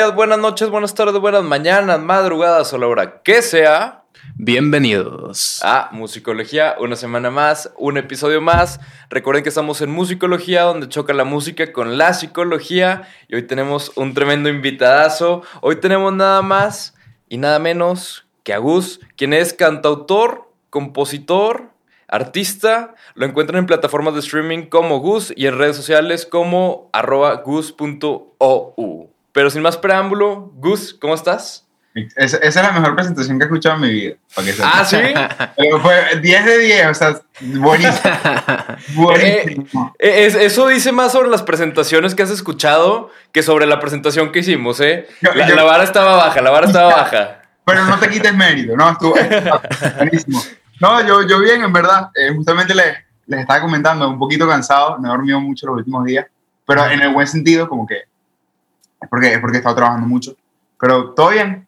días, buenas noches, buenas tardes, buenas mañanas, madrugadas o la hora que sea. Bienvenidos a Musicología, una semana más, un episodio más. Recuerden que estamos en Musicología, donde choca la música con la psicología. Y hoy tenemos un tremendo invitadazo. Hoy tenemos nada más y nada menos que a Gus, quien es cantautor, compositor, artista. Lo encuentran en plataformas de streaming como Gus y en redes sociales como arroba gus.ou. Pero sin más preámbulo, Gus, ¿cómo estás? esa es la mejor presentación que he escuchado en mi vida. ah, sí. Pero fue 10 de 10, o sea, buenísimo. buenísimo. Eh, eh, eso dice más sobre las presentaciones que has escuchado que sobre la presentación que hicimos, ¿eh? la, vara estaba baja, la vara estaba baja. Pero no te quites mérito, ¿no? Estuvo, buenísimo. No, yo, yo bien, en verdad. Eh, justamente les, les estaba comentando, un poquito cansado, no he dormido mucho los últimos días, pero en el buen sentido, como que es porque, es porque he estado trabajando mucho. Pero todo bien.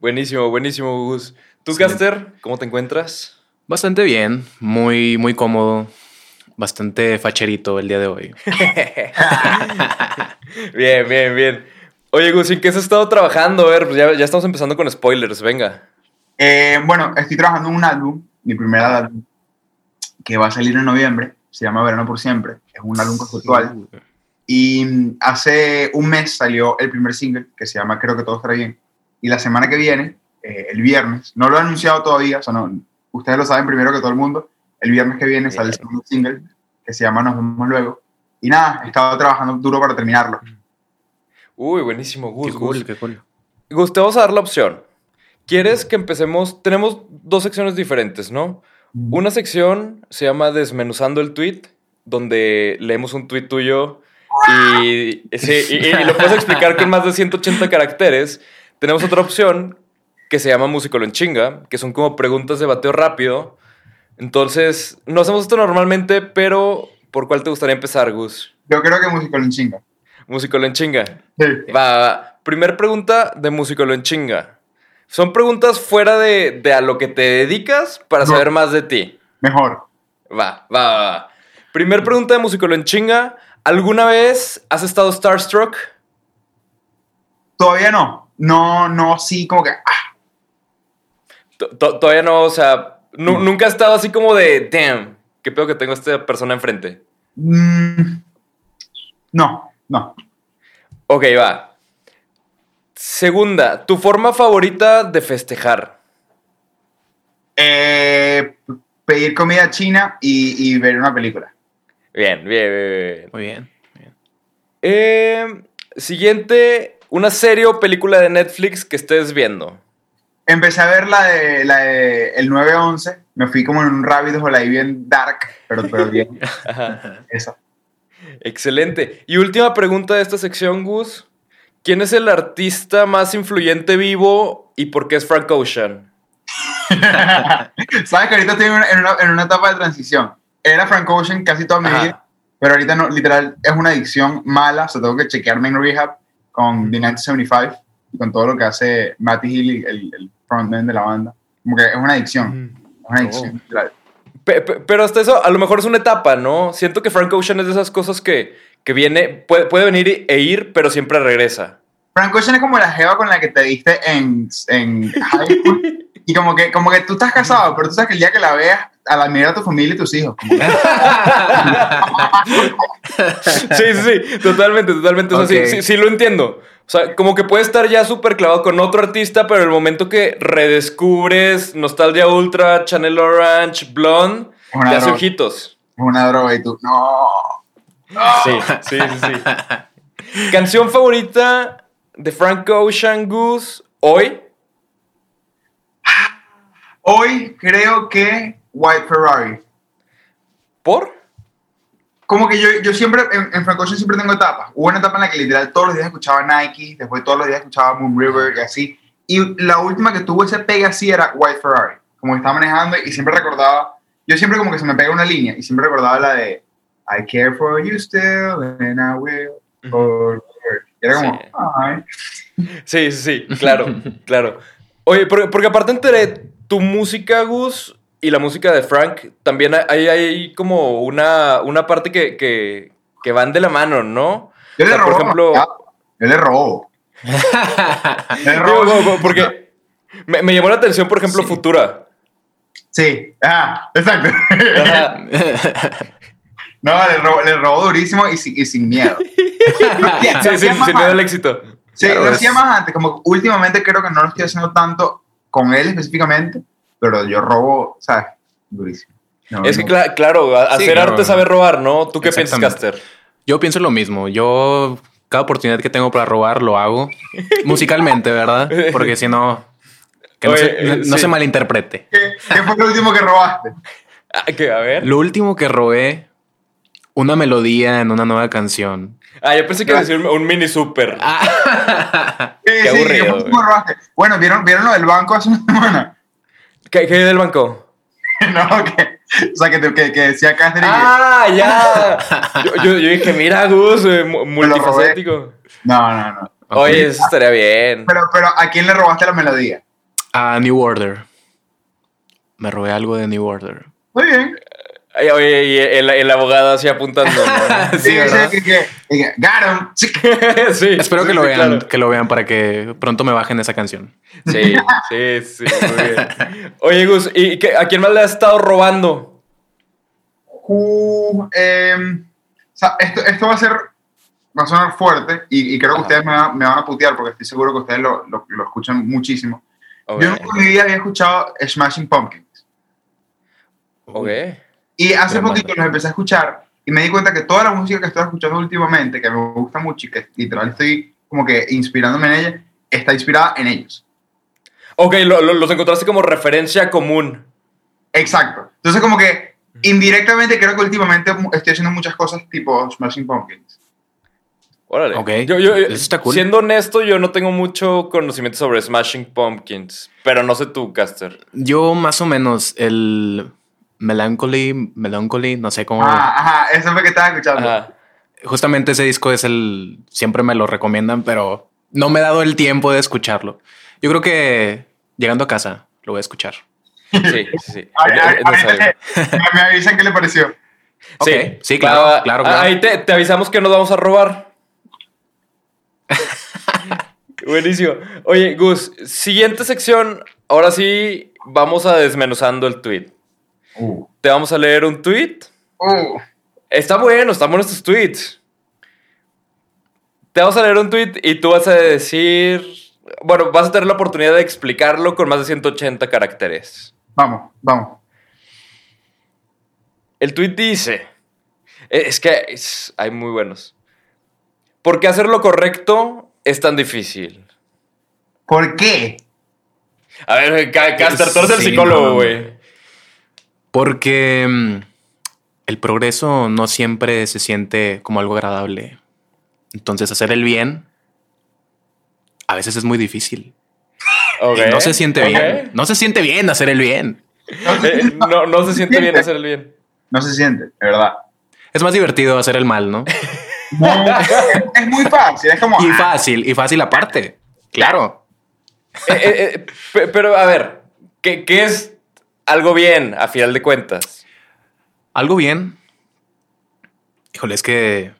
Buenísimo, buenísimo, Gus. ¿Tú, Caster, cómo te encuentras? Bastante bien, muy, muy cómodo, bastante facherito el día de hoy. bien, bien, bien. Oye, Gus, ¿en qué has estado trabajando? A ver, pues ya, ya estamos empezando con spoilers, venga. Eh, bueno, estoy trabajando en un álbum, mi primer álbum, que va a salir en noviembre, se llama Verano por Siempre, es un álbum conceptual. Y hace un mes salió el primer single, que se llama Creo que todo estará bien. Y la semana que viene, eh, el viernes, no lo he anunciado todavía, o sea, no, ustedes lo saben primero que todo el mundo, el viernes que viene sale el segundo single, que se llama Nos vemos luego. Y nada, he estado trabajando duro para terminarlo. Uy, buenísimo, Gus. Qué cool, qué cool. Gus, te vamos a dar la opción. ¿Quieres que empecemos? Tenemos dos secciones diferentes, ¿no? Una sección se llama Desmenuzando el tweet, donde leemos un tweet tuyo y, lo puedes explicar con más de 180 caracteres. Tenemos otra opción que se llama Músico en chinga, que son como preguntas de bateo rápido. Entonces, no hacemos esto normalmente, pero ¿por cuál te gustaría empezar, Gus? Yo creo que Músico en chinga. Músico en chinga. Sí. Va, va. Primer pregunta de Músico en chinga. Son preguntas fuera de, a lo que te dedicas para saber más de ti. Mejor. Va, va, va. Primer pregunta de Musicolo en chinga. ¿Alguna vez has estado starstruck? Todavía no. No, no, sí, como que. Ah. Todavía no, o sea, nunca has estado así como de, damn, qué peor que tengo a esta persona enfrente. Mm, no, no. Ok, va. Segunda, ¿tu forma favorita de festejar? Eh, pedir comida china y, ver una película. Bien, bien, bien. Muy bien. Eh, siguiente, una serie o película de Netflix que estés viendo. Empecé a ver la de, la de El 911. Me fui como en un rabbit hole ahí bien dark, pero, pero bien. Esa. Excelente. Y última pregunta de esta sección, Gus. ¿Quién es el artista más influyente vivo y por qué es Frank Ocean? Sabes que ahorita estoy en una, etapa de transición. Era Frank Ocean casi toda mi vida, pero ahorita no, literal es una adicción mala. O sea, tengo que chequearme en rehab con The 1975 y con todo lo que hace Matty Healy, el, frontman de la banda. Como que es una adicción. Una adicción, oh. Pero hasta eso, a lo mejor es una etapa, ¿no? Siento que Frank Ocean es de esas cosas que que viene, puede, puede venir e ir, pero siempre regresa. Frank Ocean es como la jeva con la que te diste en, en high school. Y como que, como que tú estás casado, pero tú sabes que el día que la veas, a la mirada a tu familia y tus hijos. sí, sí, sí, totalmente, totalmente. sí, sí, sí, lo entiendo. O sea, como que puede estar ya súper clavado con otro artista, pero el momento que redescubres Nostalgia Ultra, Channel Orange, Blonde, te hace ojitos. Una droga y tú, no. Sí, sí, sí, ¿Canción favorita de Frank Ocean Goose hoy? Hoy creo que White Ferrari. ¿Por? Como que yo, yo siempre, en, Ocean siempre tengo etapas. Hubo una etapa en la que literal todos los días escuchaba Nike, después todos los días escuchaba Moon River y así. Y la última que tuvo ese pega así era White Ferrari. Como que estaba manejando y siempre recordaba, yo siempre como que se me pega una línea y siempre recordaba la de I care for you still and I will Era como, sí. Sí, sí, claro, claro. Oye, porque, aparte entre tu música, Gus, y la música de Frank, también hay, hay como una, una parte que, que, que, van de la mano, ¿no? Yo le robo. Por ejemplo, yo le robo. Le Digo, robo- go- go- porque me, me llamó la atención, por ejemplo, Sí. Futura. Sí, ah, exacto. No, le robó, le robó durísimo y, sin- y sin miedo. Sí, sí, sin miedo al éxito. Sí, Claro, lo hacía más antes, como últimamente creo que no lo estoy haciendo tanto con él específicamente, pero yo robo, ¿sabes? Durísimo. No, Es que, no. claro, a- Sí, hacer claro. arte sabe robar, ¿no? ¿Tú qué piensas. Caster? Yo pienso lo mismo. Yo, cada oportunidad que tengo para robar, lo hago. Musicalmente, ¿verdad? Porque si no, que no, se, eh, no sí. se malinterprete. ¿Qué, qué fue lo último que robaste? Ah, que, a ver. Lo último que robé, una melodía en una nueva canción. Ah, yo pensé que iba a decir un, mini super. Ah. Sí, Qué sí, aburrido. Bueno, ¿vieron, ¿vieron lo del banco hace una semana? ¿Qué, qué hay del banco? no, que, o sea, que, te- que, que decía Catherine. ¡Ah, ya! Yo, yo- yo dije, mira, Gus, eh, multifacético. No, no, no. Oye, eso estaría bien. Pero, pero, ¿a quién le robaste la melodía? A New Order. Me robé algo de New Order. Muy bien. Oye, y el, el abogado así apuntando. ¿no? Sí, sí, ¿verdad? que, que, que, got him. Sí. sí. Espero sí, que lo sí, vean, claro. que lo vean para que pronto me bajen esa canción. Sí, sí, sí, muy bien. Oye, Gus, ¿y qué- a quién más le has estado robando? Uh, em, o sea, esto, esto va a ser, va a sonar fuerte y, y creo que Ajá. ustedes me, va- me van a putear porque estoy seguro que ustedes lo, lo, lo escuchan muchísimo. Yo nunca en mi vida había escuchado Smashing Pumpkins ok. Y hace Gran poquito los empecé a escuchar y me di cuenta que toda la música que estoy escuchando últimamente, que me gusta mucho y que literal estoy como que inspirándome en ella, está inspirada en ellos. Ok, lo- lo- los encontraste como referencia común. Exacto. Entonces como que indirectamente creo que últimamente estoy haciendo muchas cosas tipo Smashing Pumpkins. Órale. Ok, Yo, yo- eso está cool. Siendo honesto, yo no tengo mucho conocimiento sobre Smashing Pumpkins. Pero no sé tú, Caster. Yo más o menos el Melancholy, Melancholy, no sé cómo. Ah, ajá, eso fue que estaba escuchando. Ajá. Justamente ese disco es el, siempre me lo recomiendan, pero no me he dado el tiempo de escucharlo. Yo creo que llegando a casa lo voy a escuchar. Sí, sí, sí. Ay, Es- ay, es ahorita necesario. que- me, avisan qué le pareció. Sí, sí, claro, Ah, claro, ah, claro. Ahí te, te avisamos que nos vamos a robar. Buenísimo. Oye, Gus, siguiente sección. Ahora sí, vamos a desmenuzando el tweet. Uh, Te vamos a leer un tweet. uh. Está bueno, están buenos estos tweets. Te vamos a leer un tweet y tú vas a decir. Bueno, vas a tener la oportunidad de explicarlo con más de 180 caracteres. Vamos, vamos. El tweet dice. eh, Es que es- hay muy buenos. ¿Por qué hacer lo correcto es tan difícil? ¿Por qué? A ver, Ca- Caster, tú eres el psicólogo, no. Porque mm, el progreso no siempre se siente como algo agradable. Entonces hacer el bien a veces es muy difícil. Y no se siente bien. No se siente bien hacer el bien. No se, Eh, no, no se siente bien hacer el bien. no se siente, de verdad. Es más divertido hacer el mal, ¿no? No, es, muy fácil, es como... Y ah, fácil, y fácil aparte. Claro. Eh, eh, pe- pero, a ver, ¿qué, qué es algo bien a final de cuentas? Algo bien. Híjole, es que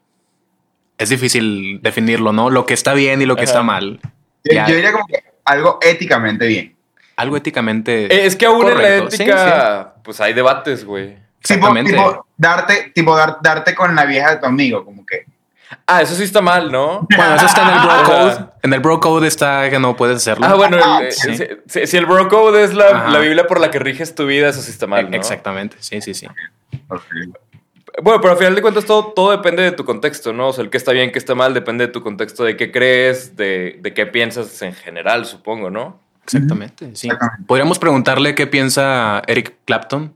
es difícil definirlo, ¿no? Lo que está bien y lo que Ajá. está mal. yo, diría como que algo éticamente bien. Algo éticamente. Eh, es que aún en la. Sí, ética, pues hay debates, güey. Tipo, Exactamente. tipo, darte, tipo dar- darte con la vieja de tu amigo, como que... Ah, eso sí está mal, ¿no? Bueno, eso está en el bro Ajá. code. En el bro code está que no puedes hacerlo. Ah, bueno, el- Sí. si, el bro code es la, la Biblia por la que riges tu vida, eso sí está mal, ¿no? Exactamente. Sí, sí, sí. Bueno, pero al final de cuentas todo, todo depende de tu contexto, ¿no? O sea, el que está bien, que está mal, depende de tu contexto, de qué crees, de, de qué piensas en general, supongo, ¿no? Exactamente. Sí. Exactamente. Podríamos preguntarle qué piensa Eric Clapton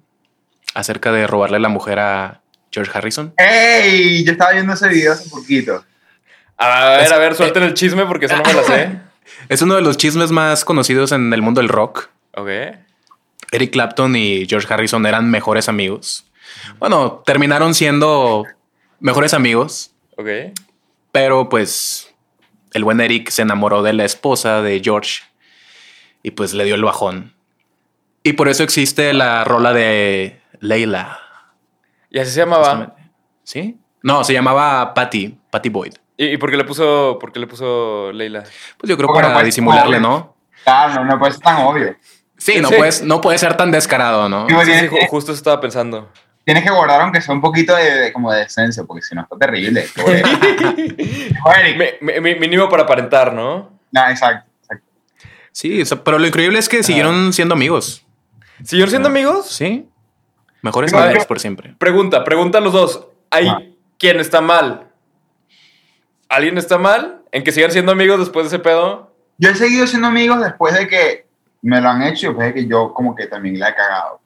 acerca de robarle la mujer a George Harrison. ¡Ey! Yo estaba viendo ese video hace poquito. A ver, Es- a ver, suelten el chisme porque eso no me lo sé. Es uno de los chismes más conocidos en el mundo del rock. Ok. Eric Clapton y George Harrison eran mejores amigos. Bueno, terminaron siendo mejores amigos, Ok. pero pues el buen Eric se enamoró de la esposa de George y pues le dio el bajón. Y por eso existe la rola de Leila. Y así se llamaba. ¿Sí? No, se llamaba Patty, Patty Boyd. ¿Y, y por qué le puso, por qué le puso Leila? Pues yo creo Porque no para disimularle, ¿no? Claro, no, no puede ser tan obvio. Sí, no Sí. puedes, no puede ser tan descarado, ¿no? Sí, Sí, tienes, sí, ju- justo eso estaba pensando. tienes que guardar aunque sea un poquito de, de- como de decencia, porque si no está terrible. Pobre- Pobre Eric. Mi- mi- mi- mínimo para aparentar, ¿no? No, exacto, exacto. Sí, o sea, pero lo increíble es que siguieron siendo amigos. ¿Siguieron siendo amigos? Sí. Mejores amigos por siempre. Pregunta, pregunta a los dos. ¿Hay Ah. quién está mal? ¿Alguien está mal en que sigan siendo amigos después de ese pedo? Yo he seguido siendo amigos después de que me lo han hecho y después de que yo como que también la he cagado.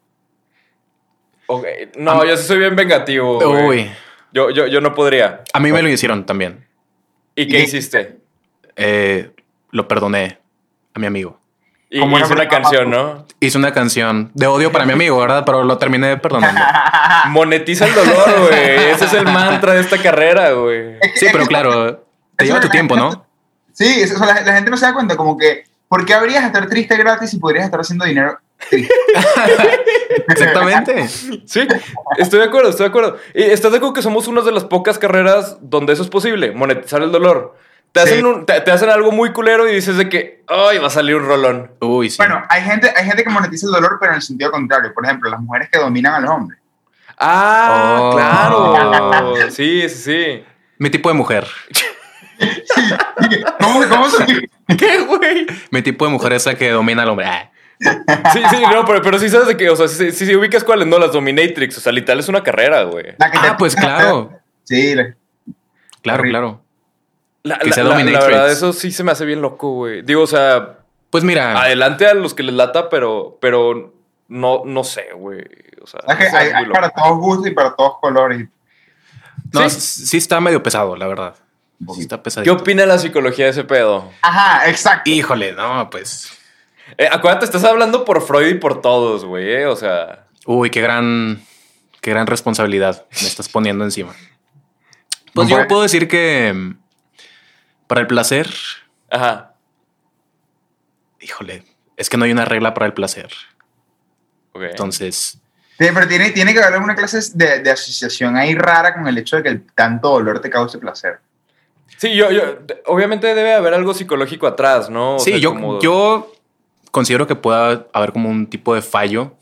Ok, No, yo sí soy bien vengativo. Uy, Yo, yo, yo no podría. a mí me lo hicieron también. ¿Y qué ¿Y? hiciste? Eh, lo perdoné a mi amigo. Y Como una hice una canción, ¿no? Hice una canción de odio para mi amigo, ¿verdad? Pero lo terminé perdonando. Monetiza el dolor, güey. Ese es el mantra de esta carrera, güey. Sí, pero claro, te lleva tu tiempo, ¿no? Sí, eso, la, la gente no se da cuenta como que, ¿por qué habrías de estar triste gratis si podrías estar haciendo dinero triste? Exactamente. Sí, estoy de acuerdo, estoy de acuerdo. Y estás de acuerdo que somos una de las pocas carreras donde eso es posible, monetizar el dolor. Te hacen, Sí. un- te, te hacen algo muy culero y dices de que, ay, va a salir un rolón. Uy, sí. Bueno, hay gente, hay gente que monetiza el dolor, pero en el sentido contrario. Por ejemplo, las mujeres que dominan a los hombres. Ah, Oh. claro. Sí, sí, sí. Mi tipo de mujer. ¿Cómo, cómo se- ¿Qué, güey? Mi tipo de mujer es la que domina al hombre. Ah. Sí, sí, no, pero, pero sí sabes de que, o sea, si, si, si ubicas cuáles, no, las Dominatrix, o sea, literal es una carrera, güey. la que te- Ah, pues claro. Sí, la- Claro, claro. La, Que la- sea la- verdad, eso sí se me hace bien loco, güey. Digo, o sea, Pues mira, adelante a los que les lata, pero, pero no, no sé, güey. O sea, es que hay, para todos gustos y para todos colores. no, sí. sí. está medio pesado, la verdad. Sí está ¿Qué pesadito. opina la psicología de ese pedo? Ajá, exacto. Híjole, no, pues. Eh, acuérdate, estás hablando por Freud y por todos, güey, eh, O sea, Uy, qué gran, qué gran responsabilidad me estás poniendo encima. Pues No yo puedo decir que mm, para el placer, ajá. híjole, es que no hay una regla para el placer. ok. Entonces, Sí, pero tiene, tiene que haber una clase de, de asociación ahí rara con el hecho de que el tanto dolor te cause placer. Sí, yo, yo, obviamente debe haber algo psicológico atrás, ¿no? O sí, sea, yo, como- yo considero que pueda haber como un tipo de fallo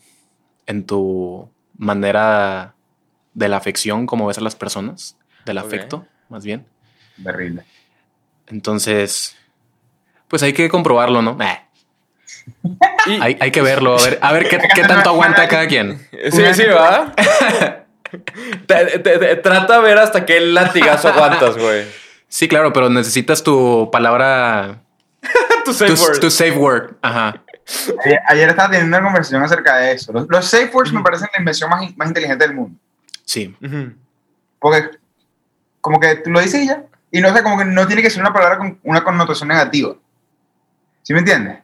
en tu manera de la afección, como ves a las personas, del afecto, más bien. Terrible. Entonces, pues hay que comprobarlo, ¿no? Eh, Y- hay, hay que verlo, a ver, a ver qué, qué tanto aguanta cada quien. Sí, sí, ¿va? Te- te- te- trata de ver hasta qué latigazo aguantas, güey. Sí, claro, pero necesitas tu palabra, Tu safe tu, word. tu safe word. Ajá. Ayer, ayer estaba teniendo una conversación acerca de eso. Los, los safe words me parecen la invención más, más inteligente del mundo. Sí. Porque como que tú lo dices y ya. Y no sé, como que no tiene que ser una palabra con una connotación negativa. ¿Sí me entiendes?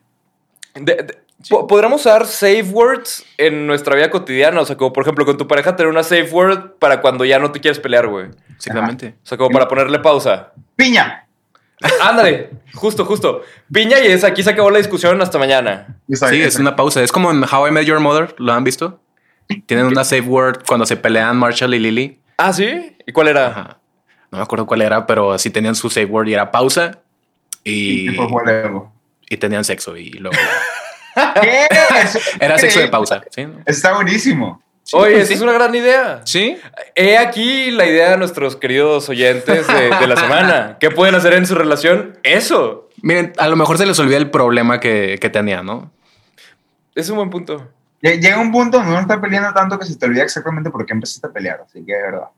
De- de- po- Podríamos usar safe words en nuestra vida cotidiana. O sea, como por ejemplo, con tu pareja tener una safe word para cuando ya no te quieres pelear, güey. Exactamente. O sea, como para ponerle pausa. Piña. Ándale, justo, justo. Piña y es aquí se acabó la discusión hasta mañana. Sí, es una pausa. Es como en How I Met Your Mother, ¿lo han visto? Tienen una safe word cuando se pelean Marshall y Lily. Ah, ¿sí? ¿Y cuál era? Ajá. No me acuerdo cuál era, pero así tenían su safe word y era pausa y, Y y tenían sexo y luego ¿Qué? Era sexo de pausa. ¿sí? Está buenísimo. Oye, pues esa sí. es una gran idea. Sí. He aquí la idea de nuestros queridos oyentes de, de la semana. ¿Qué pueden hacer en su relación? Eso. Miren, a lo mejor se les olvida el problema que, que tenía, ¿no? Es un buen punto. Lle- Llega un punto donde uno está peleando tanto que se te olvida exactamente por qué empezaste a pelear. Así que es verdad.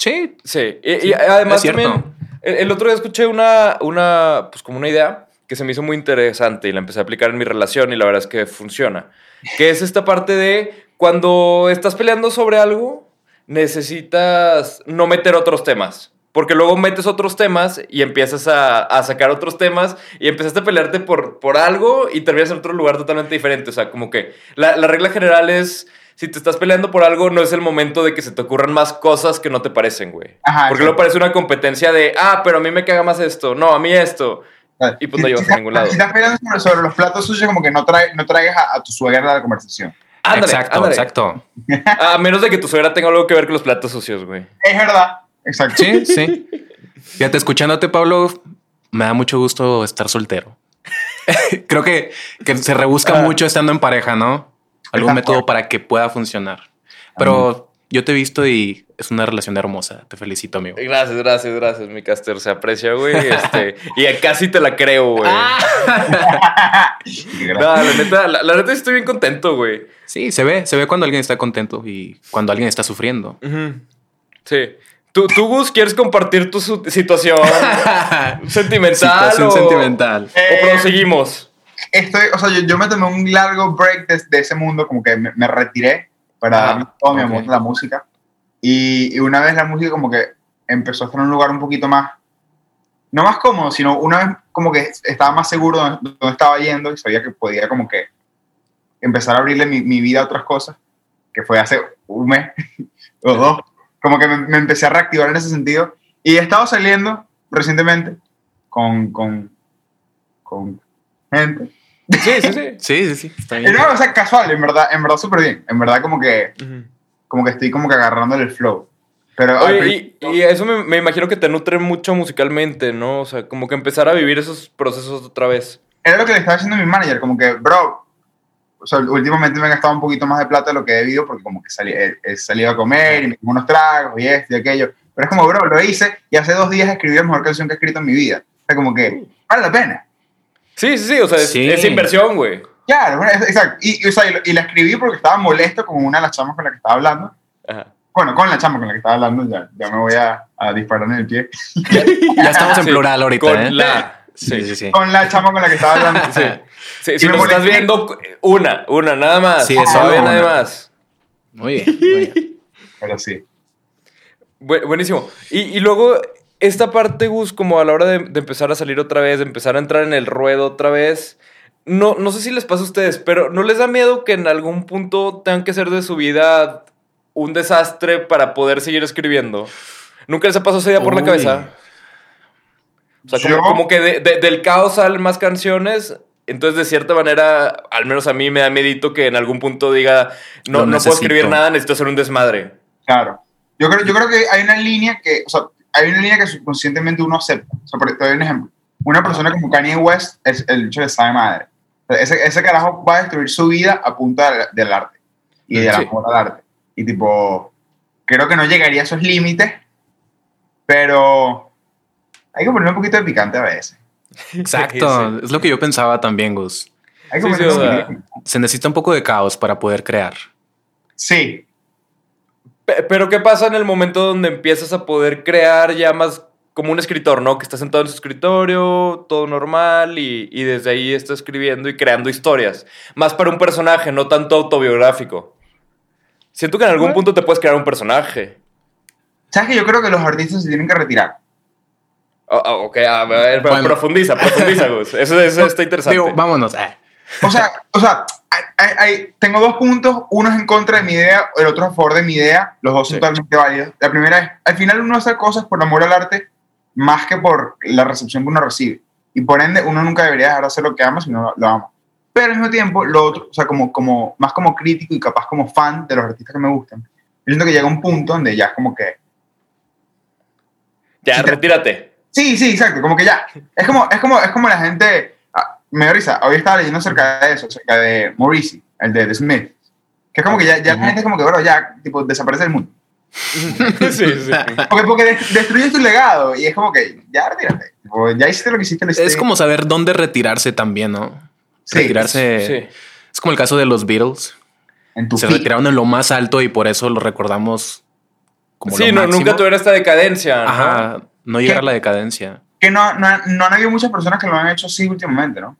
Sí. Sí. Y, y además también, el, el otro día escuché una, una, pues como una idea que se me hizo muy interesante y la empecé a aplicar en mi relación y la verdad es que funciona. Que es esta parte de cuando estás peleando sobre algo, necesitas no meter otros temas. Porque luego metes otros temas y empiezas a, a sacar otros temas y empezaste a pelearte por, por algo y terminas en otro lugar totalmente diferente. O sea, como que la, la regla general es, si te estás peleando por algo, no es el momento de que se te ocurran más cosas que no te parecen, güey. Ajá, Porque luego parece una competencia de, ah, pero a mí me caga más esto, no, a mí esto. Y pues no llevas si a ningún lado. Si estás peleando sobre, sobre los platos sucios, como que no, trae, no traigas a, a tu suegra a la conversación. Ándale, exacto, ándale. exacto. A menos de que tu suegra tenga algo que ver con los platos sucios, güey. Es verdad. Exacto. Sí, sí. Fíjate, escuchándote, Pablo, me da mucho gusto estar soltero. Creo que, que se rebusca Ah. mucho estando en pareja, ¿no? Algún método fuerte. para que pueda funcionar. Pero yo te he visto y es una relación hermosa. Te felicito, amigo. Gracias, gracias, gracias, mi caster. Se aprecia, güey. Este, y casi te la creo, güey. No, la neta, la, la neta estoy bien contento, güey. Sí, se ve, se ve cuando alguien está contento y cuando alguien está sufriendo. Sí. ¿Tú, tú, Gus, quieres compartir tu situación sentimental? Situación o, sentimental. ¿O proseguimos? Estoy, o sea, yo, yo me tomé un largo break de, de ese mundo, como que me, me retiré para Ah, darle todo mi ok. amor a la música. Y, y una vez la música como que empezó a estar en un lugar un poquito más, no más cómodo, sino una vez como que estaba más seguro de dónde, dónde estaba yendo y sabía que podía como que empezar a abrirle mi, mi vida a otras cosas, que fue hace un mes o dos. Como que me, me empecé a reactivar en ese sentido. Y he estado saliendo recientemente con, con, con gente. Sí, sí, sí. Sí, sí, sí. Está Y bien. no, o sea, casual, en verdad, en verdad súper bien. En verdad como que, Ujú. como que estoy como que agarrándole el flow. Pero Oye, principio- y, y eso me, me imagino que te nutre mucho musicalmente, ¿no? O sea, como que empezar a vivir esos procesos otra vez. era lo que le estaba diciendo a mi manager, como que, bro, o sea, últimamente me he gastado un poquito más de plata de lo que he debido porque como que salí, he, he salido a comer y me como unos tragos y esto y aquello. Pero es como, bro, lo hice y hace dos días escribí la mejor canción que he escrito en mi vida. O sea, como que vale la pena. Sí, sí, sí. O sea, es, Sí. es inversión, güey. Claro, exacto. Y, y, o sea, y, lo- y la escribí porque estaba molesto con una de las chamas con la que estaba hablando. Ajá. Bueno, con la chama con la que estaba hablando, ya, ya me voy a, a disparar en el pie. Ya estamos en Sí, plural ahorita, Con ¿eh? la. Sí, sí, sí. Con la chama con la que estaba hablando. Sí. Sí, si me nos estás viendo, una, una, nada más. Sí, es Todavía solo nada más. Muy bien, muy bien. Pero sí. Bu- buenísimo. Y, y luego, esta parte, Gus, como a la hora de, de empezar a salir otra vez, de empezar a entrar en el ruedo otra vez, no, no sé si les pasa a ustedes, pero ¿no les da miedo que en algún punto tengan que hacer de su vida un desastre para poder seguir escribiendo? ¿Nunca les ha pasado esa idea por la Uy. cabeza? O sea, como, como que de- de- del caos salen más canciones. Entonces, de cierta manera, al menos a mí me da medito que en algún punto diga, no, no puedo escribir nada, necesito hacer un desmadre. Claro. Yo creo, yo creo que hay una línea que, o sea, hay una línea que subconscientemente uno acepta. O sea, por, te doy un ejemplo. Una persona como Kanye West es el hecho de sabe madre. Ese, ese carajo va a destruir su vida a punta del, del arte y del Sí. amor al arte. Y tipo, creo que no llegaría a esos límites, pero hay que poner un poquito de picante a veces. Exacto. Sí. Es lo que yo pensaba también, Gus. Hay que Sí, poner sí, un o sea, poquito de picante. Se necesita un poco de caos para poder crear. Sí, Pero ¿qué pasa en el momento donde empiezas a poder crear ya más como un escritor, ¿no? Que está sentado en su escritorio, todo normal, y, y desde ahí está escribiendo y creando historias. Más para un personaje, no tanto autobiográfico. Siento que en algún punto te puedes crear un personaje. ¿Sabes que yo creo que los artistas se tienen que retirar? Ah, ah, ok, a ver, Bueno. profundiza, profundiza, Gus. Eso, eso está interesante. Digo, vámonos. eh. O sea, o sea hay- hay- tengo dos puntos. Uno es en contra de mi idea, el otro a favor de mi idea. Los dos son Sí. totalmente válidos. La primera es, al final uno hace cosas por amor al arte más que por la recepción que uno recibe. Y por ende, uno nunca debería dejar de hacer lo que ama si no lo, lo ama. Pero al mismo tiempo, lo otro, o sea, como, como, más como crítico y capaz como fan de los artistas que me gustan, yo siento que llega un punto donde ya es como que ya, Sí, te- retírate. Sí, sí, exacto, como que ya. Es como, es como, es como la gente. Me da risa, hoy estaba leyendo acerca de eso, acerca de Morrissey, el de The Smith. Que es como que ya, ya la gente es como que, bueno, ya, tipo, desaparece del mundo. sí, sí. Porque, porque de- destruyes tu legado y es como que, ya, retírate. Tipo, ya hiciste lo que hiciste. Lo hiciste Es como saber dónde retirarse también, ¿no? Sí, retirarse. Sí. Es como el caso de los Beatles. en tu Se peak. retiraron en lo más alto y por eso lo recordamos como Sí, lo no, máximo. nunca tuvieron esta decadencia. ¿no? Ajá, no llegar a la decadencia. Que no, no, no han habido muchas personas que lo han hecho así últimamente, ¿no?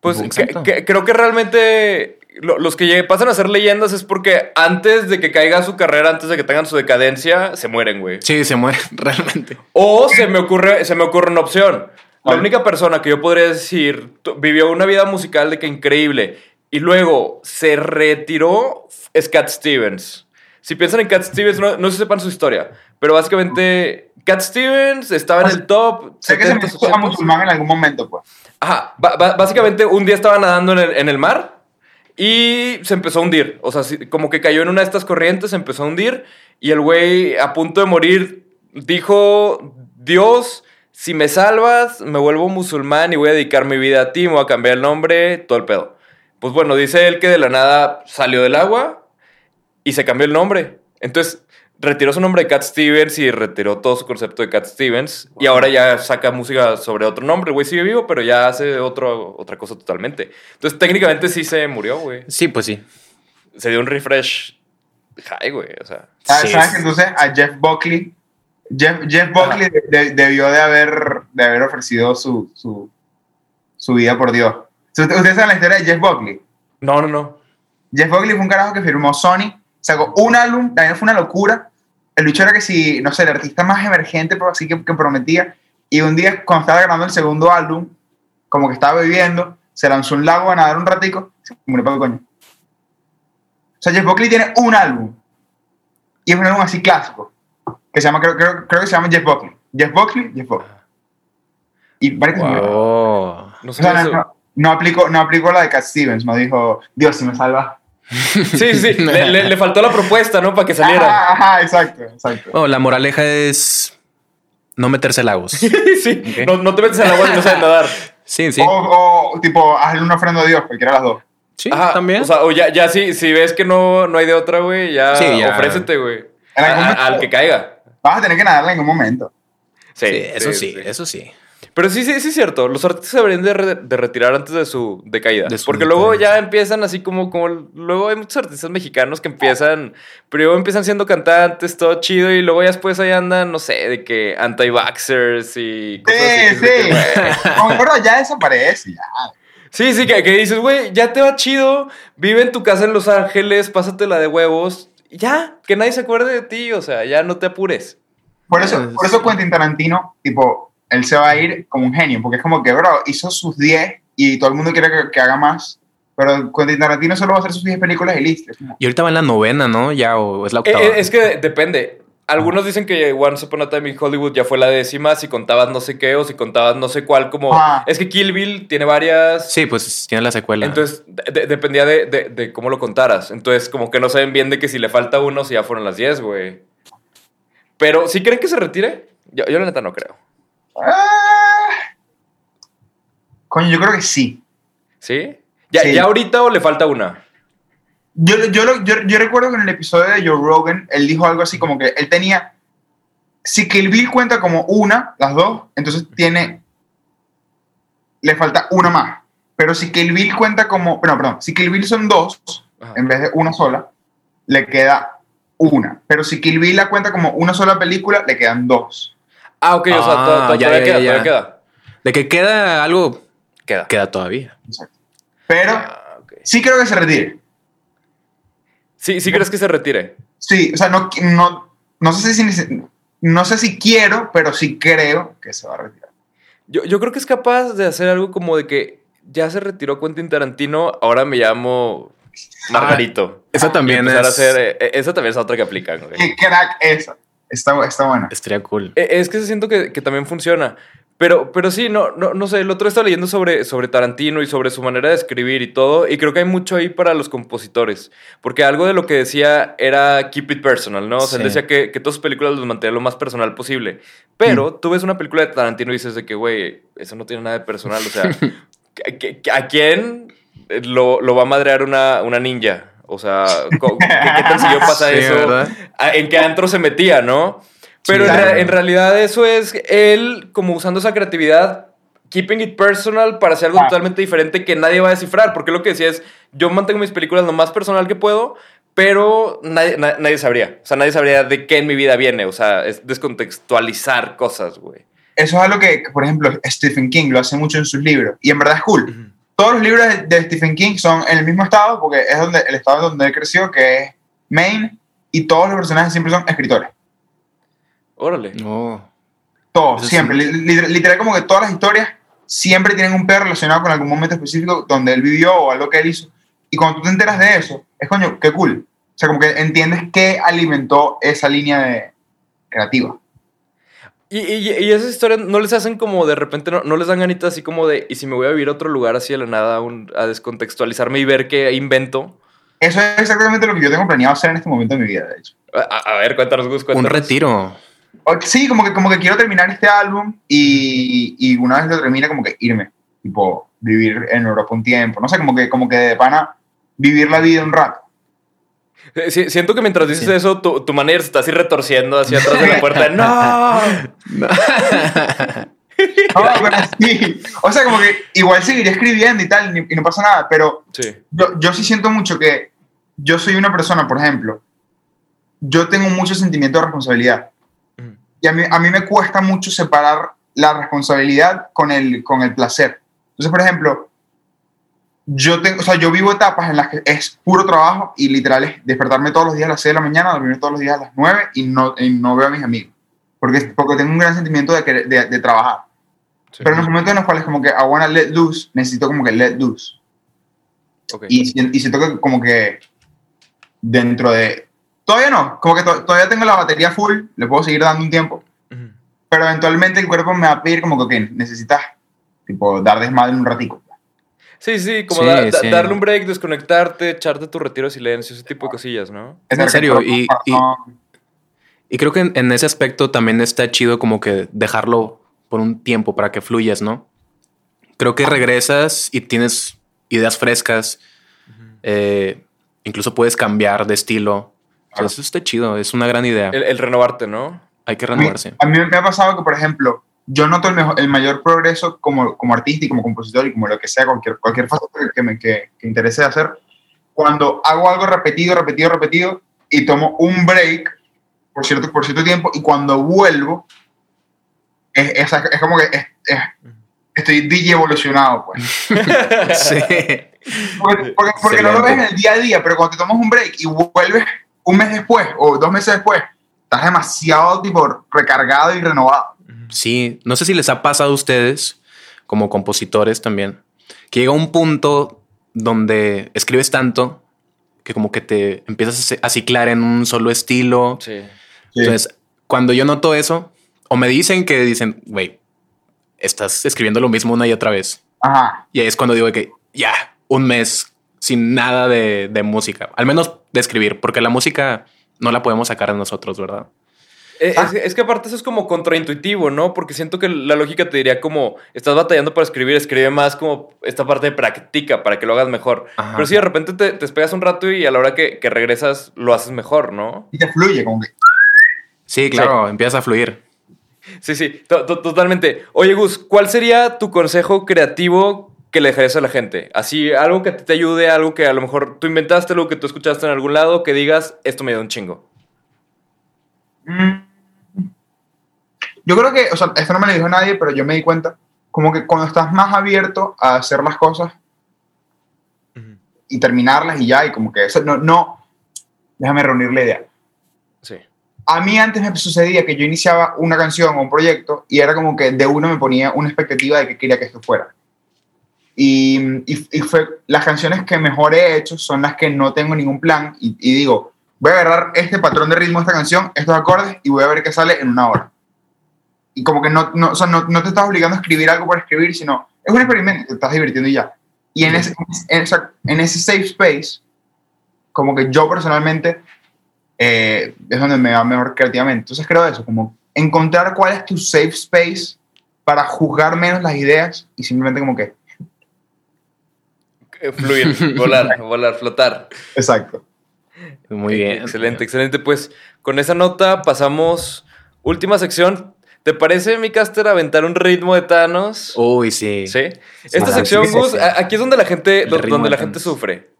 Pues Exacto. que- que- creo que realmente lo- los que pasan a ser leyendas es porque antes de que caiga su carrera, antes de que tengan su decadencia, se mueren, güey. Sí, se muere realmente. O se me ocurre, se me ocurre una opción. La ¿Cuál? única persona que yo podría decir vivió una vida musical de que increíble y luego se retiró es Cat Stevens. Si piensan en Cat Stevens, no, no si sepan su historia, pero básicamente Cat Stevens estaba en el top. Sé que se 70s, me hizo a 80s. musulmán en algún momento, pues. Ajá, básicamente un día estaba nadando en el, en el mar y se empezó a hundir. O sea, como que cayó en una de estas corrientes, se empezó a hundir y el güey a punto de morir dijo, Dios, si me salvas, me vuelvo musulmán y voy a dedicar mi vida a ti, me voy a cambiar el nombre, todo el pedo. Pues bueno, dice él que de la nada salió del agua y se cambió el nombre. Entonces, retiró su nombre de Cat Stevens y retiró todo su concepto de Cat Stevens. Y ahora ya saca música sobre otro nombre. El güey sigue vivo, pero ya hace otro, otra cosa totalmente. Entonces, técnicamente sí se murió, güey. Sí, pues sí. Se dio un refresh high, güey. O sea, ¿Sabes, Sí, sabes entonces a Jeff Buckley, Jeff, Jeff Buckley de- de- debió de haber, de haber ofrecido su, su, su vida por Dios. Ustedes saben la historia de Jeff Buckley. no, no, no. Jeff Buckley fue un carajo que firmó Sony, sacó un álbum, también fue una locura. El bicho era que si, no sé, el artista más emergente, pero así que, que prometía. Y un día, cuando estaba grabando el segundo álbum, como que estaba bebiendo, se lanzó un lago a nadar un ratico, se murió para el coño. O sea, Jeff Buckley tiene un álbum. Y es un álbum así clásico. Que se llama, creo, creo, creo que se llama Jeff Buckley. Jeff Buckley, Jeff Buckley. Y parece que murió. Oh. No O sé sea, no, no, no aplicó, no aplicó la de Cat Stevens, no dijo, Dios, si me salva. Sí, sí, le, le- le faltó la propuesta, ¿no? Para que saliera. Ajá, ajá, exacto, exacto. Bueno, la moraleja es no meterse lagos. sí, Ok. no, no te metes al agua si no sabes nadar. Sí, sí. O, o, tipo, hazle una ofrenda a Dios, cualquiera de las dos. Sí, Ajá, también. O sea, o ya, ya si, si ves que no, no hay de otra, güey, ya, Sí, ya. ofrécete, güey. Algún al que caiga. Vas a tener que nadarla en un momento. Sí, sí, eso sí, eso sí. Pero sí, sí, sí es cierto. Los artistas se deberían de, re- de retirar antes de su decaída. De su porque luego ya empiezan así como, como... Luego hay muchos artistas mexicanos que empiezan... Primero empiezan siendo cantantes, todo chido. Y luego ya después ahí andan, no sé, de que anti-vaxxers y cosas así. Sí, que, sí. güey. Como, pero ya desaparece, ya. Sí, sí, que, que dices, güey, ya te va chido, vive en tu casa en Los Ángeles, pásatela de huevos, ya, que nadie se acuerde de ti, o sea, ya no te apures. Por eso, por eso Quentin Tarantino, tipo, él se va a ir como un genio, porque es como que, bro, hizo sus 10 y todo el mundo quiere que, que haga más, pero Quentin Tarantino solo va a hacer sus 10 películas y listo. Y ahorita va en la novena, ¿no? Ya, o es la Eh, octava. eh, es que depende. Algunos dicen que Once Upon a Time in Hollywood ya fue la décima, si contabas no sé qué o si contabas no sé cuál, como... Ah. Es que Kill Bill tiene varias... Sí, pues tiene la secuela. Entonces, de- de- dependía de, de- de cómo lo contaras. Entonces, como que no saben bien de que si le falta uno, si ya fueron las 10, güey. Pero, ¿sí creen que se retire? Yo, yo la neta no creo. Ah. Coño, yo creo que sí. ¿Sí? ¿Ya, Sí. ¿Ya ahorita o le falta una? Yo, yo, lo- yo, yo recuerdo que en el episodio de Joe Rogan, él dijo algo así como que él tenía. Si Kill Bill cuenta como una, las dos, entonces tiene. Le falta una más. Pero si Kill Bill cuenta como. Perdón, perdón. Si Kill Bill son dos, Ajá. en vez de una sola, le queda una. Pero si Kill Bill la cuenta como una sola película, le quedan dos. Ah, ok, o sea, Ah, to- to- ya, todavía ya, queda, ya, todavía queda. De que queda algo, Queda. queda todavía. Pero Ah, sí creo que se retire. Sí, sí crees que se retire. Sí, o sea, no, no, no, sé si, no sé si quiero, pero sí creo que se va a retirar. Yo, yo creo que es capaz de hacer algo como de que ya se retiró Quentin Tarantino, ahora me llamo Margarito. Esa Y también empezar es. a hacer, eh, eh, esa también es otra que aplican, güey. Qué crack esa. Está, está buena. Estaría cool. Eh, Es que siento que, que también funciona. Pero, pero sí, no, no, no sé, el otro estaba leyendo sobre, sobre Tarantino y sobre su manera de escribir y todo, y creo que hay mucho ahí para los compositores, porque algo de lo que decía era keep it personal, ¿no? O sea, él decía que, que todas sus películas los mantenía lo más personal posible, pero tú ves una película de Tarantino y dices de que, güey, eso no tiene nada de personal, o sea, ¿a- ¿a quién lo, lo va a madrear una, una ninja? O sea, ¿qué, qué tan seguido pasa Sí, eso? ¿verdad? ¿A- ¿En qué antro se metía, no? Pero Sí, en, claro. rea- en realidad eso es él como usando esa creatividad, keeping it personal para hacer algo Ah. totalmente diferente que nadie va a descifrar. Porque lo que decía es, yo mantengo mis películas lo más personal que puedo, pero nadie, na- nadie sabría. O sea, nadie sabría de qué en mi vida viene. O sea, es descontextualizar cosas, güey. Eso es algo que, que, por ejemplo, Stephen King lo hace mucho en sus libros. Y en verdad es cool. Todos los libros de, Stephen King son en el mismo estado, porque es donde, el estado donde él creció, que es Maine, y todos los personajes siempre son escritores. Órale. No. Todos, Eso siempre. Li- li- Literal, como que todas las historias siempre tienen un pedo relacionado con algún momento específico donde él vivió o algo que él hizo. Y cuando tú te enteras de eso, es coño, qué cool. O sea, como que entiendes qué alimentó esa línea de creativa. Y, y, y esas historias no les hacen como de repente, no, no les dan ganitas así como de, y si me voy a vivir a otro lugar así de la nada un- a descontextualizarme y ver qué invento. Eso es exactamente lo que yo tengo planeado hacer en este momento de mi vida, de hecho. A, a- ver, cuéntanos, Gus, Un cuéntanos. retiro. O- Sí, como que, como que quiero terminar este álbum y, y una vez lo termine, como que irme. Tipo, vivir en Europa un tiempo. No sé, como que, como que de pana vivir la vida un rato. Eh, si- Siento que mientras dices Sí. eso, tu, tu manager se está así retorciendo hacia atrás de la puerta. ¡No! No, pero sí. O sea, como que igual seguiré escribiendo y tal, y, y no pasa nada, pero Sí. yo, yo sí siento mucho que yo soy una persona, por ejemplo, yo tengo mucho sentimiento de responsabilidad. Y a mí, a mí me cuesta mucho separar la responsabilidad con el, con el placer. Entonces, por ejemplo, yo tengo, o sea, yo vivo etapas en las que es puro trabajo y literal es despertarme todos los días a las 6 de la mañana, dormir todos los días a las 9 y no, y no veo a mis amigos. Porque, porque tengo un gran sentimiento de, querer- de, de trabajar. sí. Pero en los momentos en los cuales como que I wanna let loose, necesito como que let loose. Ok. Y, y siento que como que dentro de... Todavía no, como que to- todavía tengo la batería full, le puedo seguir dando un tiempo, pero eventualmente el cuerpo me va a pedir como que, ok, necesitas, tipo, dar desmadre un ratico. Sí, sí, como Sí, da- da- sí. darle un break, desconectarte, echarte tu retiro de silencio, ese tipo de cosillas, ¿no? En serio, y- y- creo que en, en ese aspecto también está chido como que dejarlo por un tiempo para que fluyas, ¿no? Creo que regresas y tienes ideas frescas. eh, incluso puedes cambiar de estilo. O sea, eso está chido, es una gran idea. El, el renovarte, ¿no? Hay que a mí, renovarse. a mí me ha pasado que, por ejemplo, yo noto el, mejor- el mayor progreso como, como artista y como compositor y como lo que sea, cualquier, cualquier faceta que me que, que interese hacer, cuando hago algo repetido, repetido, repetido y tomo un break por cierto, por cierto tiempo y cuando vuelvo, es, es, es como que es- es- estoy DJ evolucionado, pues. sí. Porque, porque- porque no lo ves en el día a día, pero cuando te tomas un break y vuelves un mes después o dos meses después, estás demasiado tipo recargado y renovado. Sí, no sé si les ha pasado a ustedes, como compositores también, que llega un punto donde escribes tanto que como que te empiezas a ciclar en un solo estilo. Sí. Entonces, cuando yo noto eso, o me dicen que dicen, güey, estás escribiendo lo mismo una y otra vez. Ajá. Y ahí es cuando digo que ya, un mes sin nada de, de música, al menos de escribir, porque la música no la podemos sacar de nosotros, ¿verdad? Eh, Ah. Es, es que aparte eso es como contraintuitivo, ¿no? Porque siento que la lógica te diría como, estás batallando para escribir, escribe más como esta parte de práctica para que lo hagas mejor. Ajá. Pero si de repente te, te despegas un rato y a la hora que, que regresas lo haces mejor, ¿no? Y te fluye, como que. Sí, claro, empieza a fluir. Sí, sí, to- to- totalmente. Oye, Gus, ¿cuál sería tu consejo creativo que le dejarías a la gente? Así, algo que te ayude, algo que a lo mejor tú inventaste, algo que tú escuchaste en algún lado, que digas, esto me dio un chingo. mm. Yo creo que, o sea, esto no me lo dijo nadie, pero yo me di cuenta, como que cuando estás más abierto a hacer las cosas y terminarlas y ya, y como que eso, no, no, déjame reunir la idea. Sí. A mí antes me sucedía que yo iniciaba una canción o un proyecto y era como que de uno me ponía una expectativa de que quería que esto fuera. Y, y, y fue, las canciones que mejor he hecho son las que no tengo ningún plan y, y digo, voy a agarrar este patrón de ritmo de esta canción, estos acordes y voy a ver qué sale en una hora. Y como que no, no, o sea, no, no te estás obligando a escribir algo por escribir, sino es un experimento, te estás divirtiendo y ya. Y en ese, en, esa- en ese safe space, como que yo personalmente eh, es donde me va mejor creativamente. Entonces creo eso, como encontrar cuál es tu safe space para juzgar menos las ideas y simplemente como que... Eh, Fluir, volar, volar, flotar. Exacto. Muy bien. Excelente, excelente. Pues con esa nota pasamos. Última sección. ¿Te parece, mi caster, aventar un ritmo de Thanos? Uy, sí. Sí. Esta sección, sí, sí, Gus, sí. a- aquí es donde la gente, donde de la gente sufre.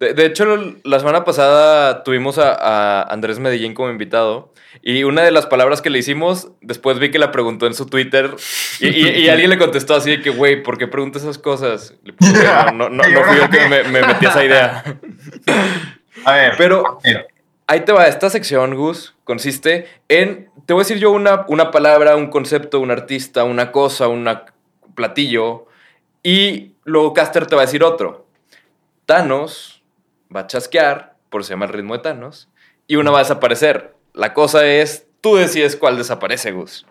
De, de hecho, la semana pasada tuvimos a, a Andrés Medellín como invitado y una de las palabras que le hicimos, después vi que la preguntó en su Twitter y, y- y alguien le contestó así de que, güey, ¿por qué preguntas esas cosas? Le puse, no, no, no, no fui yo que me, me metí a esa idea. A ver. Pero mira, Ahí te va, esta sección, Gus, consiste en, te voy a decir yo una, una palabra, un concepto, un artista, una cosa, un platillo, y luego Caster te va a decir otro. Thanos va a chasquear, por se llama el ritmo de Thanos, y una va a desaparecer. La cosa es, tú decides cuál desaparece, Gus.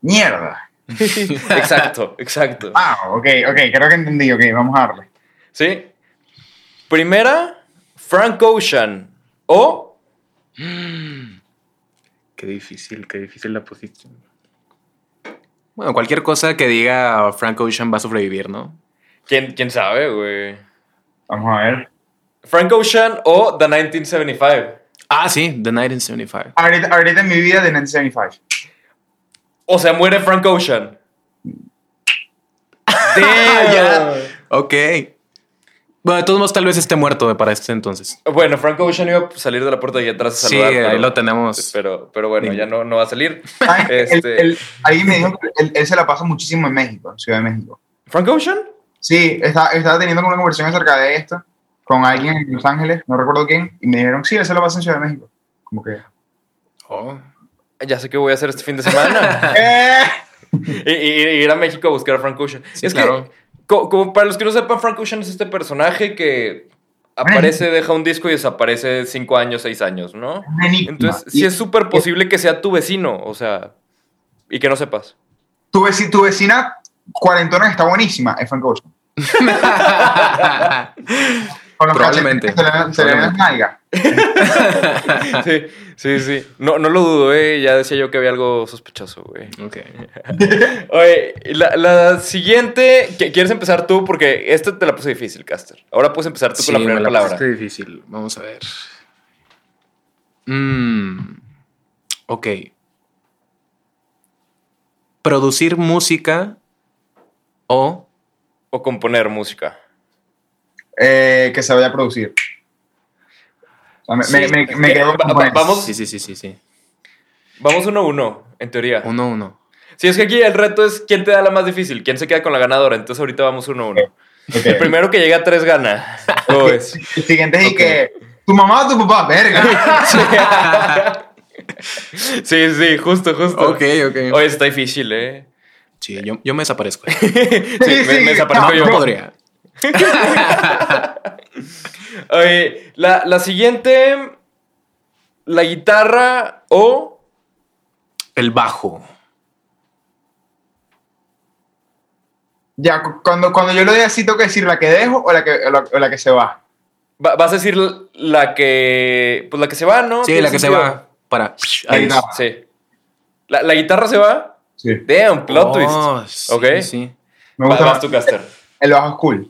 Mierda. exacto, exacto. Ah, ok, ok, creo que entendí, ok, vamos a darle. ¿Sí? Primera, Frank Ocean o Qué difícil, qué difícil la posición. Bueno, cualquier cosa que diga Frank Ocean va a sobrevivir, ¿no? ¿Quién, quién sabe, güey? Vamos a ver. Frank Ocean o The 1975. Ah, sí, The 1975. Ahorita, ahorita en mi vida de 1975. O sea, muere Frank Ocean. Ya. Ok. Bueno, de todos modos, tal vez esté muerto para este entonces. Bueno, Frank Ocean iba a salir de la puerta de allá atrás a Sí, saludar. ahí pero- lo tenemos. Pero, pero bueno, ya no, no va a salir. Él- Este- él- ahí me dijo que él, él se la pasa muchísimo en México, en Ciudad de México. ¿Frank Ocean? Sí, está- estaba teniendo una conversación acerca de esto con alguien en Los Ángeles, no recuerdo quién, y me dijeron, sí, él se la pasa en Ciudad de México. Como que... Oh. Ya sé qué voy a hacer este fin de semana. ¡Eh! y, y- y ir a México a buscar a Frank Ocean. Sí, es claro. que, co- como para los que no sepan, Frank Ocean es este personaje que aparece, deja un disco y desaparece cinco años, seis años, ¿no? Entonces, Y sí es súper posible que sea tu vecino, o sea, y que no sepas. tu, veci- tu vecina cuarentona está buenísima, es Frank Ocean. Con los Probablemente. Se le, las nalgas. Sí, sí, sí. No, no lo dudo, ¿eh? Ya decía yo que había algo sospechoso, güey. Ok. Oye, la, la siguiente, ¿qui- ¿quieres empezar tú? Porque esta te la puse difícil, Caster. Ahora puedes empezar tú Sí, con la me primera la palabra. pusiste difícil. Vamos a ver. Mm, ok. Producir música o O componer música. Eh, que se vaya a producir. O sea, me, Sí. me, me, me Que- quedo va- va- vamos- Sí, sí, sí, sí, sí. Vamos uno a uno, en teoría. Uno, uno. Sí, es que aquí el reto es quién te da la más difícil, quién se queda con la ganadora. Entonces ahorita vamos uno a uno. Ok. El primero que llega a tres gana. ¿Cómo ves? El siguiente es que tu mamá o tu papá, verga. Sí, sí, justo, justo. Ok, ok. Oye, está difícil, ¿eh? Sí, yo, yo me desaparezco. Sí, me, sí, me desaparezco no, yo. No podría. Oye, la, la siguiente, la guitarra o... El bajo. Ya, cu- cuando, cuando yo lo diga así, tengo que decir la que dejo o la que, o la, o la que se va. va- vas a decir la que... Pues la que se va, ¿no? Sí, ¿Tiene la que se va para. La Ahí. guitarra. Sí. ¿La, la guitarra se va? Sí. Damn, plot twist. Oh, sí, Ok. Sí. Me Va- gusta vas más. tú, Caster. El bajo es cool.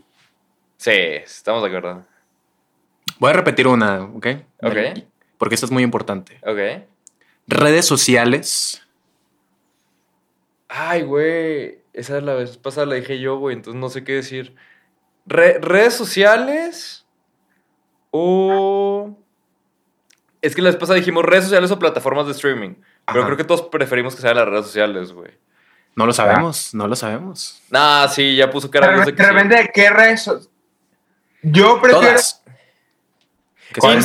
Sí, estamos de acuerdo. Voy a repetir una, ¿ok? Ok. Porque esto es muy importante. Ok. Redes sociales. Ay, güey. Esa es la vez pasada la dije yo, güey. Entonces no sé qué decir. Re- redes sociales o... Es que la vez pasada dijimos redes sociales o plataformas de streaming. Pero creo que todos preferimos que sean las redes sociales, güey. No lo sabemos, no lo sabemos. Nah, sí, ya puso cara de repente, que de sí. repente, ¿qué redes? Yo prefiero. Todas.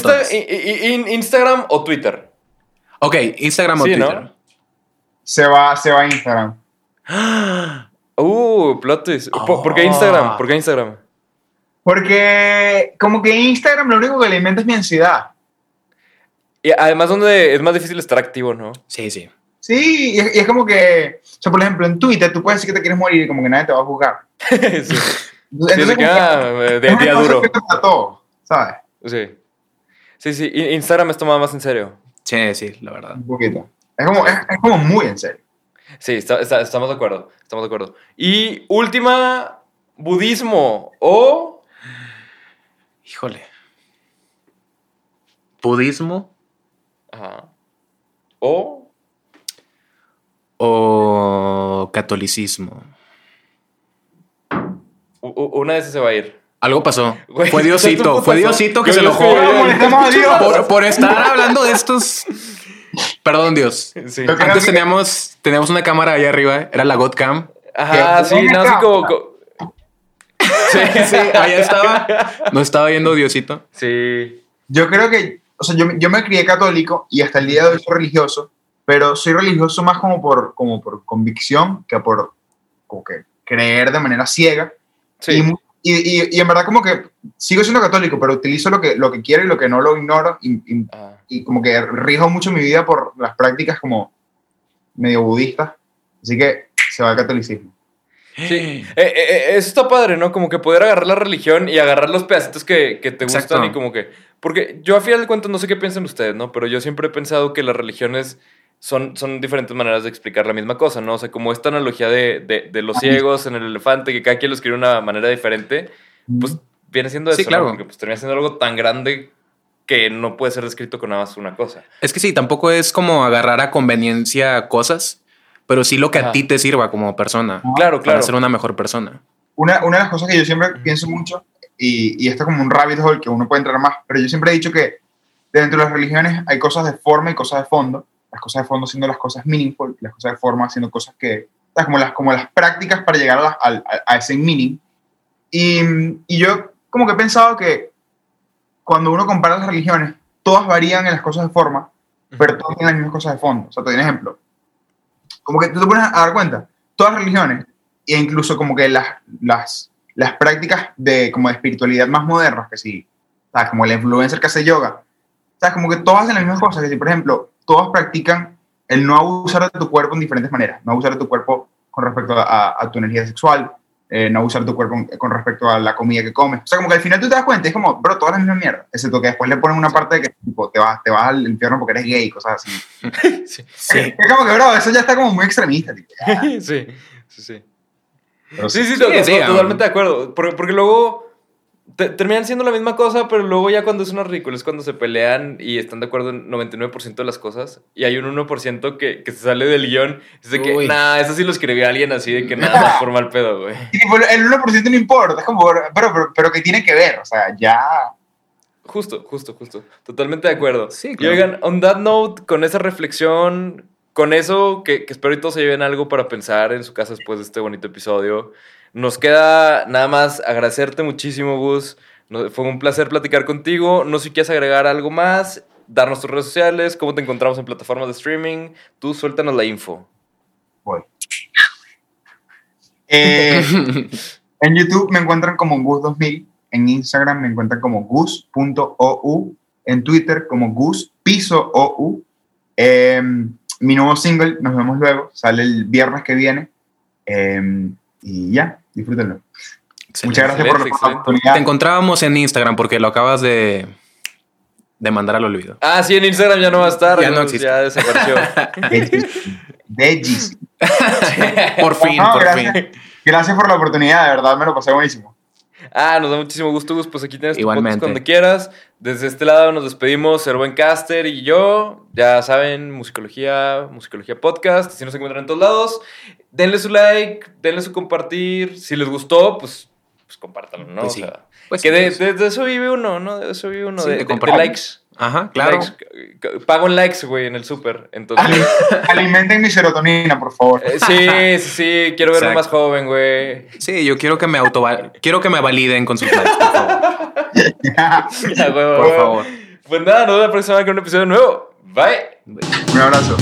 Insta- in- Instagram o Twitter. Ok, Instagram o. Twitter. Se va, se va a Instagram. Uh, plot twist. ¿Por, por qué Oh. Instagram? ¿Por qué Instagram? Porque, como que Instagram lo único que alimenta es mi ansiedad. Y además donde es más difícil estar activo, ¿no? Sí, sí. Sí, y es, y es como que. O sea, por ejemplo, en Twitter tú puedes decir que te quieres morir y como que nadie te va a juzgar. sí. Sí, Entonces, como queda que eh, de día duro. que ¿sabes? Sí. Sí, sí. Instagram es tomado más en serio. Sí, sí, la verdad. Un poquito. Es como, es, es como muy en serio. Sí, está- está- estamos de acuerdo. Estamos de acuerdo. Y última, budismo o... Híjole. Budismo Ajá. O... o catolicismo. Una de esas se va a ir. Algo pasó. Güey, fue ¿tú Diosito, fue? Diosito que Yo- se a Dios. Por, por estar hablando de estos. Perdón, Dios. Sí. Lo Antes teníamos, teníamos una cámara allá arriba, era la Godcam. Ajá, que- sí, no, así como... Sí, sí, allá estaba. Nos estaba viendo Diosito. Sí. Yo creo que, o sea, yo, yo me crié católico y hasta el día de hoy soy religioso, pero soy religioso más como por, como por convicción que por como que creer de manera ciega. Sí. Y, y, y- y en verdad como que sigo siendo católico, pero utilizo lo que, lo que quiero y lo que no lo ignoro y, y como que rijo mucho mi vida por las prácticas como medio budistas. Así que se va al catolicismo. Sí. Eh, eh, eh, eso está padre, ¿no? Como que poder agarrar la religión y agarrar los pedacitos que, que te Exacto. gustan y como que... Porque yo a final de cuentas no sé qué piensan ustedes, ¿no? Pero yo siempre he pensado que las religiones son, son diferentes maneras de explicar la misma cosa, ¿no? O sea, como esta analogía de, de, de los ciegos en el elefante, que cada quien lo escribe de una manera diferente, pues viene siendo eso, Sí, claro. ¿no? Porque pues termina siendo algo tan grande que no puede ser descrito con nada más una cosa. Es que sí, tampoco es como agarrar a conveniencia cosas, pero sí lo que Ajá. a ti te sirva como persona. Claro, Para claro. ser una mejor persona. Una, una de las cosas que yo siempre pienso mucho, y, y esto es como un rabbit hole que uno puede entrar más, pero yo siempre he dicho que dentro de las religiones hay cosas de forma y cosas de fondo. Las cosas de fondo siendo las cosas meaningful, las cosas de forma siendo cosas que. Como las, como las prácticas para llegar a, las- a- a ese meaning. Y, y yo como que he pensado que cuando uno compara las religiones, todas varían en las cosas de forma, pero todas tienen las mismas cosas de fondo. O sea, te doy un ejemplo. Como que tú te pones a dar cuenta, todas las religiones, e incluso como que las, las, las prácticas de, como de espiritualidad más modernas, que sí, ¿sabes? como el influencer que hace yoga, ¿sabes? como que todas hacen las mismas cosas, que si, por ejemplo, todas practican el no abusar de tu cuerpo en diferentes maneras, no abusar de tu cuerpo con respecto a, a- a tu energía sexual, eh, no abusar de tu cuerpo con respecto a la comida que comes. O sea, como que al final tú te das cuenta, es como, bro, todas las mismas mierda, excepto que después le ponen una parte de que tipo, te, vas, te vas al infierno porque eres gay y cosas así. sí. Sí. Es como que, bro, eso ya está como muy extremista. Tipo. sí, sí, sí. Pero Sí, sí, Sí, sí, totalmente de acuerdo. Porque, porque luego te- terminan siendo la misma cosa, pero luego ya cuando es una ridícula es cuando se pelean y están de acuerdo en 99% de las cosas y hay un 1% que, que se sale del guion. Es de que, nah, eso sí lo escribió alguien así de que nada más por mal pedo, güey. Y el 1% no importa, es como, pero, pero, pero que tiene que ver, o sea, ya. Justo, justo, justo. Totalmente de acuerdo. Sí, Y claro. oigan, on that note, con esa reflexión, con eso, que, que espero y todos se lleven algo para pensar en su casa después de este bonito episodio. Nos queda nada más agradecerte muchísimo, Gus. No- fue un placer platicar contigo. No sé si quieres agregar algo más, darnos tus redes sociales, cómo te encontramos en plataformas de streaming. Tú suéltanos la info. Voy. Eh, en YouTube me encuentran como Gus2000, en Instagram me encuentran como gus.ou, en Twitter como guspiso.ou. Eh, mi nuevo single, nos vemos luego, sale el viernes que viene. Eh, y ya, disfrútenlo. Muchas gracias por la oportunidad. Te encontrábamos en Instagram porque lo acabas de, de mandar al olvido. Ah, sí, en Instagram ya no va a estar. Ya no existe. Ya desapareció. Bellísimo. Por fin, No, por gracias. fin. Gracias por la oportunidad, de verdad, me lo pasé buenísimo. Ah, nos da muchísimo gusto, Gus. Pues aquí tienes tu Igualmente. podcast cuando quieras. Desde este lado nos despedimos, el buen Caster y yo. Ya saben, musicología, musicología podcast. Así nos encuentran en todos lados. Denle su like, denle su compartir. Si les gustó, pues, pues compártanlo, ¿no? Pues O sí. sea, Pues que sí, de, pues. de- de eso vive uno, ¿no? De eso vive uno. Sí, de, de likes. Ajá, claro. Likes. Pago en likes, güey, en el súper. Entonces, Alimenten mi serotonina, por favor. eh, sí, sí, sí. Quiero verme Exacto. más joven, güey. Sí, yo quiero que me auto quiero que me validen con sus likes, por favor. Ya, güey, Por güey. favor. Pues nada, nos vemos la próxima con un episodio nuevo. Bye. Un abrazo.